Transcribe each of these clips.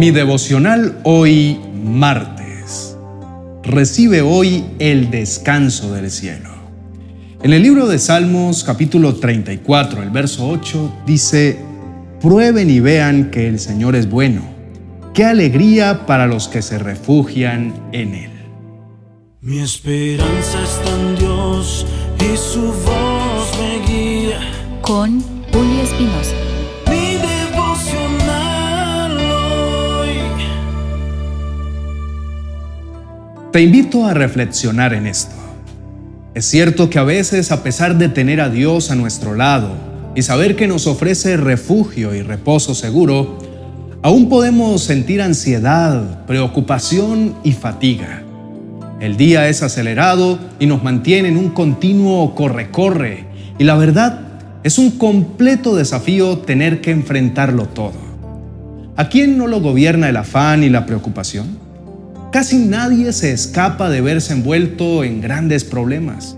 Mi devocional hoy martes. Recibe hoy el descanso del cielo. En el libro de Salmos capítulo 34, el verso 8 dice, prueben y vean que el Señor es bueno. Qué alegría para los que se refugian en Él. Mi esperanza está en Dios y su voz me guía. Con Julio Espinosa. Te invito a reflexionar en esto. Es cierto que a veces, a pesar de tener a Dios a nuestro lado y saber que nos ofrece refugio y reposo seguro, aún podemos sentir ansiedad, preocupación y fatiga. El día es acelerado y nos mantiene en un continuo corre-corre. Y la verdad, es un completo desafío tener que enfrentarlo todo. ¿A quién no lo gobierna el afán y la preocupación? Casi nadie se escapa de verse envuelto en grandes problemas.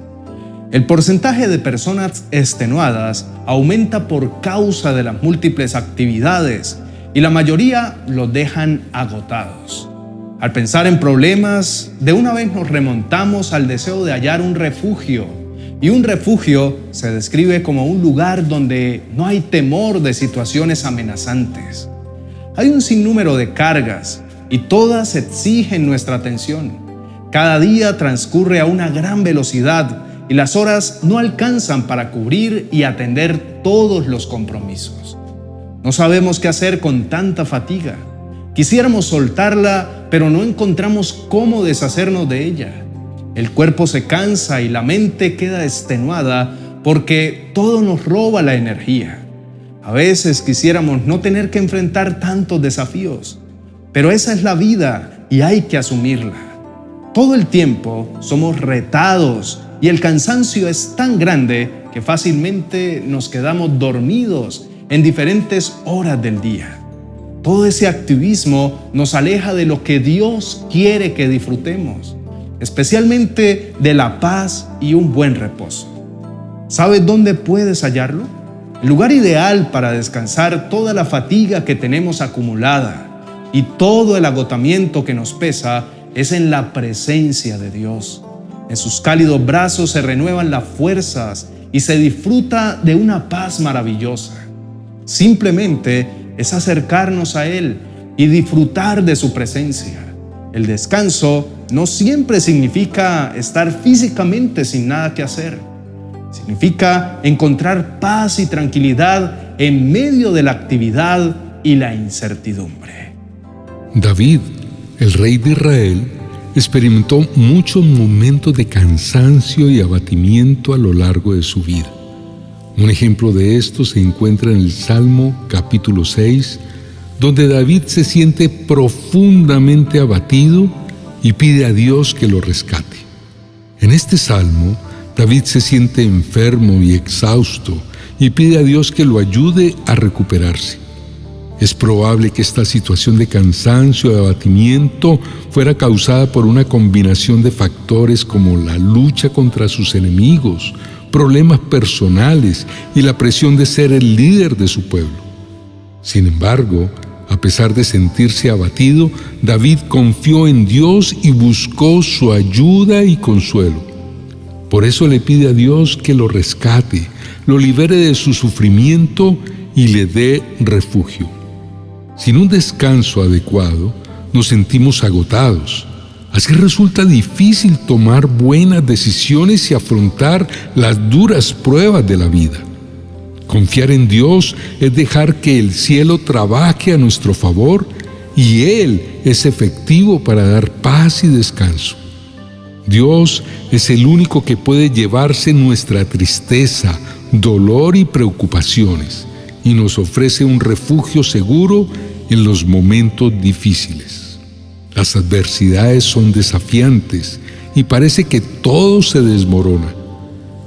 El porcentaje de personas extenuadas aumenta por causa de las múltiples actividades y la mayoría los dejan agotados. Al pensar en problemas, de una vez nos remontamos al deseo de hallar un refugio. Y un refugio se describe como un lugar donde no hay temor de situaciones amenazantes. Hay un sinnúmero de cargas y todas exigen nuestra atención. Cada día transcurre a una gran velocidad y las horas no alcanzan para cubrir y atender todos los compromisos. No sabemos qué hacer con tanta fatiga. Quisiéramos soltarla, pero no encontramos cómo deshacernos de ella. El cuerpo se cansa y la mente queda extenuada porque todo nos roba la energía. A veces quisiéramos no tener que enfrentar tantos desafíos, pero esa es la vida y hay que asumirla. Todo el tiempo somos retados y el cansancio es tan grande que fácilmente nos quedamos dormidos en diferentes horas del día. Todo ese activismo nos aleja de lo que Dios quiere que disfrutemos, especialmente de la paz y un buen reposo. ¿Sabes dónde puedes hallarlo? El lugar ideal para descansar toda la fatiga que tenemos acumulada y todo el agotamiento que nos pesa es en la presencia de Dios. En sus cálidos brazos se renuevan las fuerzas y se disfruta de una paz maravillosa. Simplemente es acercarnos a Él y disfrutar de su presencia. El descanso no siempre significa estar físicamente sin nada que hacer. Significa encontrar paz y tranquilidad en medio de la actividad y la incertidumbre. David, el rey de Israel, experimentó muchos momentos de cansancio y abatimiento a lo largo de su vida. Un ejemplo de esto se encuentra en el Salmo capítulo 6, donde David se siente profundamente abatido y pide a Dios que lo rescate. En este salmo, David se siente enfermo y exhausto y pide a Dios que lo ayude a recuperarse. Es probable que esta situación de cansancio y abatimiento fuera causada por una combinación de factores como la lucha contra sus enemigos, problemas personales y la presión de ser el líder de su pueblo. Sin embargo, a pesar de sentirse abatido, David confió en Dios y buscó su ayuda y consuelo. Por eso le pide a Dios que lo rescate, lo libere de su sufrimiento y le dé refugio. Sin un descanso adecuado, nos sentimos agotados, Así resulta difícil tomar buenas decisiones y afrontar las duras pruebas de la vida. Confiar en Dios es dejar que el cielo trabaje a nuestro favor y Él es efectivo para dar paz y descanso. Dios es el único que puede llevarse nuestra tristeza, dolor y preocupaciones y nos ofrece un refugio seguro en los momentos difíciles. Las adversidades son desafiantes y parece que todo se desmorona.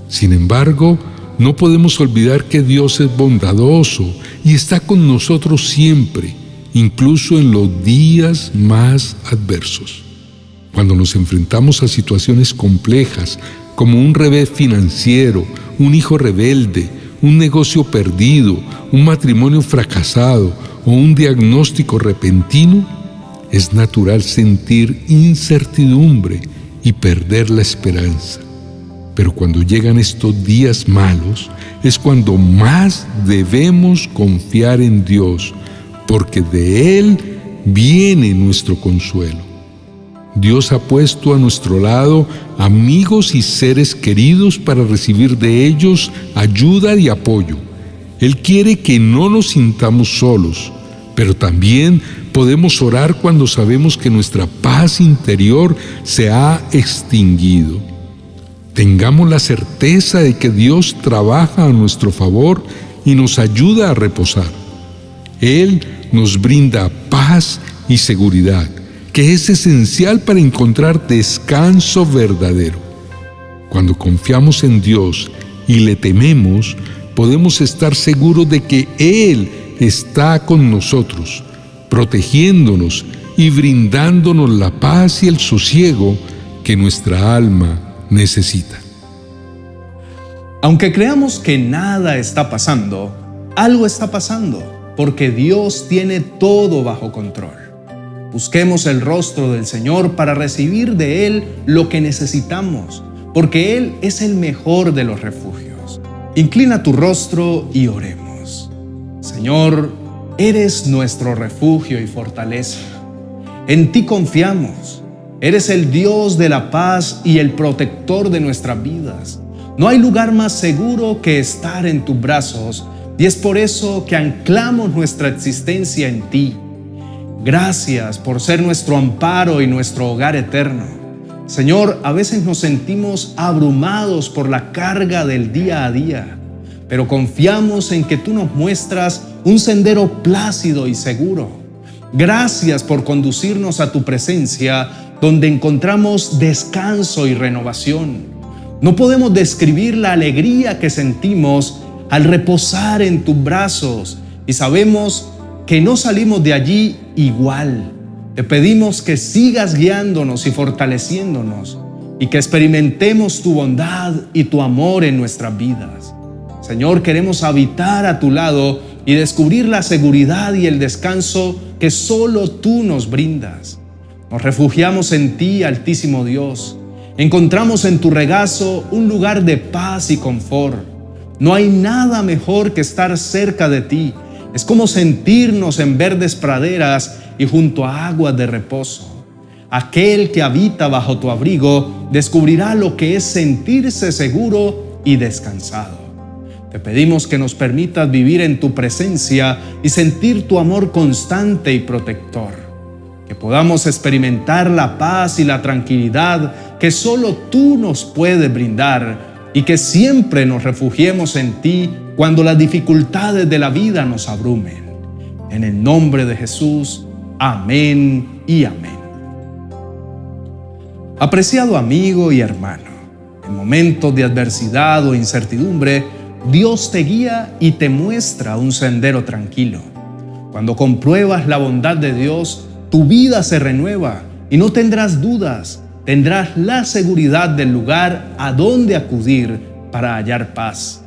Sin embargo, no podemos olvidar que Dios es bondadoso y está con nosotros siempre, incluso en los días más adversos. Cuando nos enfrentamos a situaciones complejas, como un revés financiero, un hijo rebelde, un negocio perdido, un matrimonio fracasado o un diagnóstico repentino, es natural sentir incertidumbre y perder la esperanza. Pero cuando llegan estos días malos, es cuando más debemos confiar en Dios, porque de Él viene nuestro consuelo. Dios ha puesto a nuestro lado amigos y seres queridos para recibir de ellos ayuda y apoyo. Él quiere que no nos sintamos solos, pero también podemos orar cuando sabemos que nuestra paz interior se ha extinguido. Tengamos la certeza de que Dios trabaja a nuestro favor y nos ayuda a reposar. Él nos brinda paz y seguridad, que es esencial para encontrar descanso verdadero. Cuando confiamos en Dios y le tememos, podemos estar seguros de que Él está con nosotros, protegiéndonos y brindándonos la paz y el sosiego que nuestra alma necesita. Aunque creamos que nada está pasando, algo está pasando, porque Dios tiene todo bajo control. Busquemos el rostro del Señor para recibir de Él lo que necesitamos, porque Él es el mejor de los refugios. Inclina tu rostro y oremos. Señor, eres nuestro refugio y fortaleza. En ti confiamos. Eres el Dios de la paz y el protector de nuestras vidas. No hay lugar más seguro que estar en tus brazos y es por eso que anclamos nuestra existencia en ti. Gracias por ser nuestro amparo y nuestro hogar eterno. Señor, a veces nos sentimos abrumados por la carga del día a día, pero confiamos en que tú nos muestras un sendero plácido y seguro. Gracias por conducirnos a tu presencia donde encontramos descanso y renovación. No podemos describir la alegría que sentimos al reposar en tus brazos y sabemos que no salimos de allí igual. Te pedimos que sigas guiándonos y fortaleciéndonos y que experimentemos tu bondad y tu amor en nuestras vidas. Señor, queremos habitar a tu lado y descubrir la seguridad y el descanso que solo tú nos brindas. Nos refugiamos en ti, Altísimo Dios. Encontramos en tu regazo un lugar de paz y confort. No hay nada mejor que estar cerca de ti. Es como sentirnos en verdes praderas y junto a aguas de reposo. Aquel que habita bajo tu abrigo descubrirá lo que es sentirse seguro y descansado. Te pedimos que nos permitas vivir en tu presencia y sentir tu amor constante y protector que podamos experimentar la paz y la tranquilidad que solo tú nos puedes brindar y que siempre nos refugiemos en ti cuando las dificultades de la vida nos abrumen. En el nombre de Jesús, amén y amén. Apreciado amigo y hermano, en momentos de adversidad o incertidumbre, Dios te guía y te muestra un sendero tranquilo. Cuando compruebas la bondad de Dios, tu vida se renueva y no tendrás dudas, tendrás la seguridad del lugar a donde acudir para hallar paz.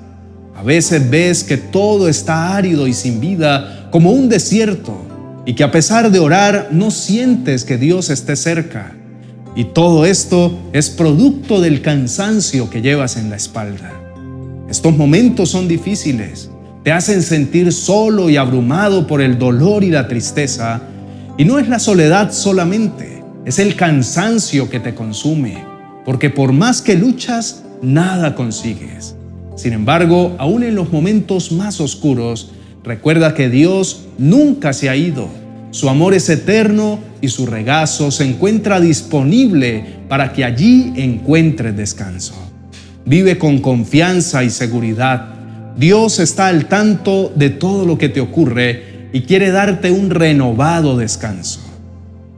A veces ves que todo está árido y sin vida como un desierto y que a pesar de orar no sientes que Dios esté cerca. Y todo esto es producto del cansancio que llevas en la espalda. Estos momentos son difíciles, te hacen sentir solo y abrumado por el dolor y la tristeza y no es la soledad solamente, es el cansancio que te consume, porque por más que luchas, nada consigues. Sin embargo, aún en los momentos más oscuros, recuerda que Dios nunca se ha ido. Su amor es eterno y su regazo se encuentra disponible para que allí encuentres descanso. Vive con confianza y seguridad. Dios está al tanto de todo lo que te ocurre y quiere darte un renovado descanso.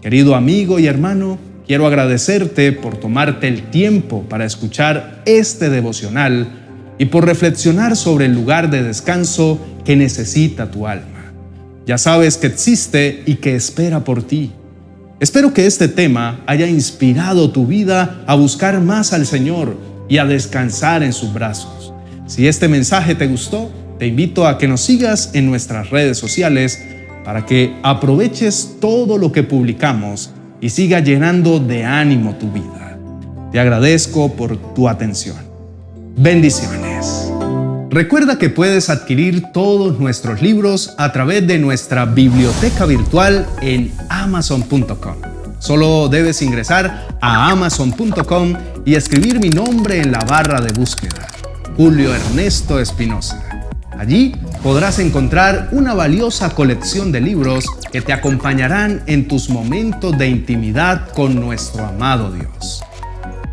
Querido amigo y hermano, quiero agradecerte por tomarte el tiempo para escuchar este devocional y por reflexionar sobre el lugar de descanso que necesita tu alma. Ya sabes que existe y que espera por ti. Espero que este tema haya inspirado tu vida a buscar más al Señor y a descansar en sus brazos. Si este mensaje te gustó, Te invito a que nos sigas en nuestras redes sociales para que aproveches todo lo que publicamos y siga llenando de ánimo tu vida. Te agradezco por tu atención. Bendiciones. Recuerda que puedes adquirir todos nuestros libros a través de nuestra biblioteca virtual en amazon.com. Solo debes ingresar a amazon.com y escribir mi nombre en la barra de búsqueda, Julio Ernesto Espinosa. Allí podrás encontrar una valiosa colección de libros que te acompañarán en tus momentos de intimidad con nuestro amado Dios.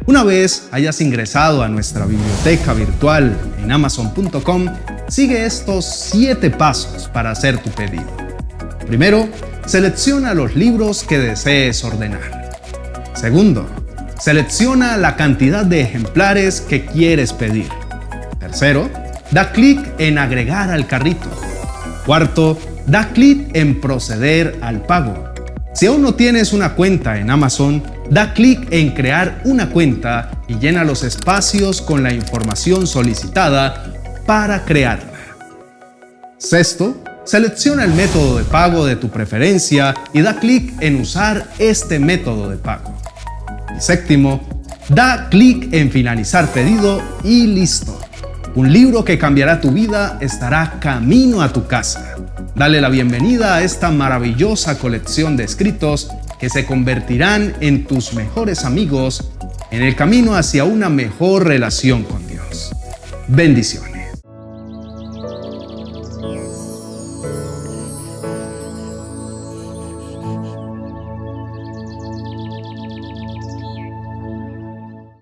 Una vez hayas ingresado a nuestra biblioteca virtual en amazon.com, sigue estos 7 pasos para hacer tu pedido. Primero, selecciona los libros que desees ordenar. Segundo, selecciona la cantidad de ejemplares que quieres pedir. Tercero, da clic en agregar al carrito. Cuarto, da clic en proceder al pago. Si aún no tienes una cuenta en Amazon, da clic en crear una cuenta y llena los espacios con la información solicitada para crearla. Sexto, selecciona el método de pago de tu preferencia y da clic en usar este método de pago. Y séptimo, da clic en finalizar pedido y listo. Un libro que cambiará tu vida estará camino a tu casa. Dale la bienvenida a esta maravillosa colección de escritos que se convertirán en tus mejores amigos en el camino hacia una mejor relación con Dios. Bendiciones.